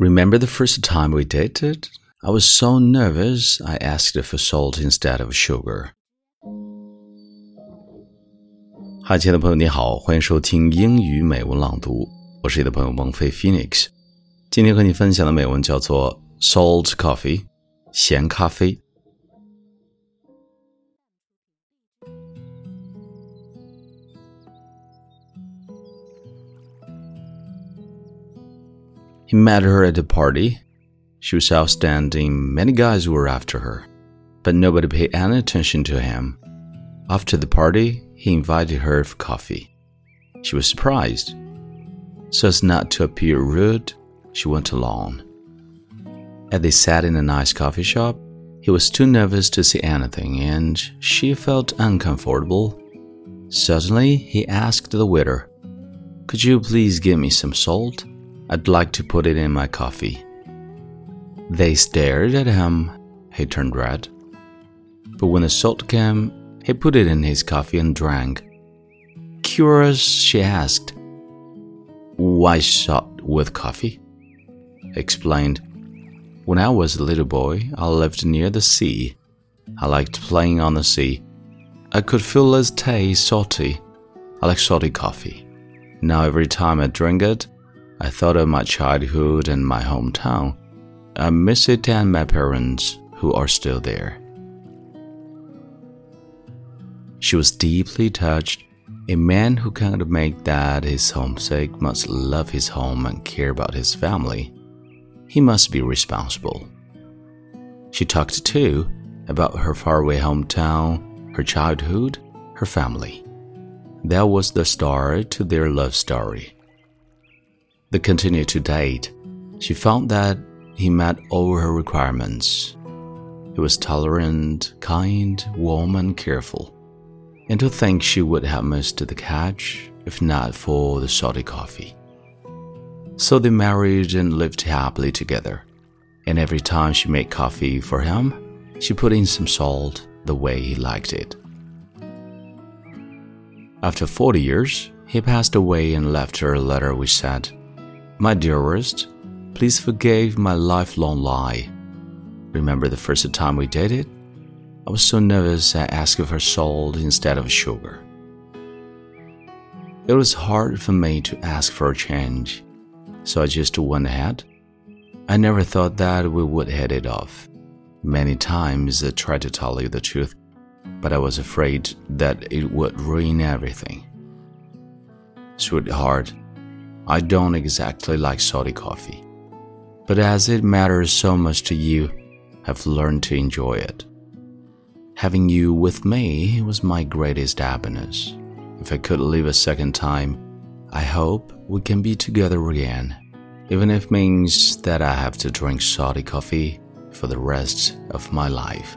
Remember the first time we dated? I was so nervous, I asked for salt instead of sugar. 嗨，亲爱的朋友，你好，欢迎收听英语美文朗读，我是你的朋友孟飞 Phoenix。今天和你分享的美文叫做《Salt Coffee》，咸咖啡。He met her at a party. She was outstanding. Many guys were after her, but nobody paid any attention to him. After the party, he invited her for coffee. She was surprised. So as not to appear rude, she went along. As they sat in a nice coffee shop, he was too nervous to say anything and she felt uncomfortable. Suddenly, he asked the waiter, Could you please give me some salt? I'd like to put it in my coffee. They stared at him. He turned red. But when the salt came, he put it in his coffee and drank. Curious, she asked, Why salt with coffee? He explained, When I was a little boy, I lived near the sea. I liked playing on the sea. I could feel its taste salty. I like salty coffee. Now, every time I drink it, I thought of my childhood and my hometown. I miss it and my parents, who are still there. She was deeply touched. A man who cannot make that his homesick must love his home and care about his family. He must be responsible. She talked too about her faraway hometown, her childhood, her family. That was the start to their love story. They continued to date. She found that he met all her requirements. He was tolerant, kind, warm, and careful. And to think she would have missed the catch if not for the salty coffee. So they married and lived happily together. And every time she made coffee for him, she put in some salt the way he liked it. After 40 years, he passed away and left her a letter which said, my dearest, please forgive my lifelong lie. Remember the first time we dated? I was so nervous I asked for salt instead of sugar. It was hard for me to ask for a change, so I just went ahead. I never thought that we would hit it off. Many times I tried to tell you the truth, but I was afraid that it would ruin everything. Sweetheart, I don't exactly like salty coffee, but as it matters so much to you, I've learned to enjoy it. Having you with me was my greatest happiness. If I could live a second time, I hope we can be together again, even if it means that I have to drink salty coffee for the rest of my life.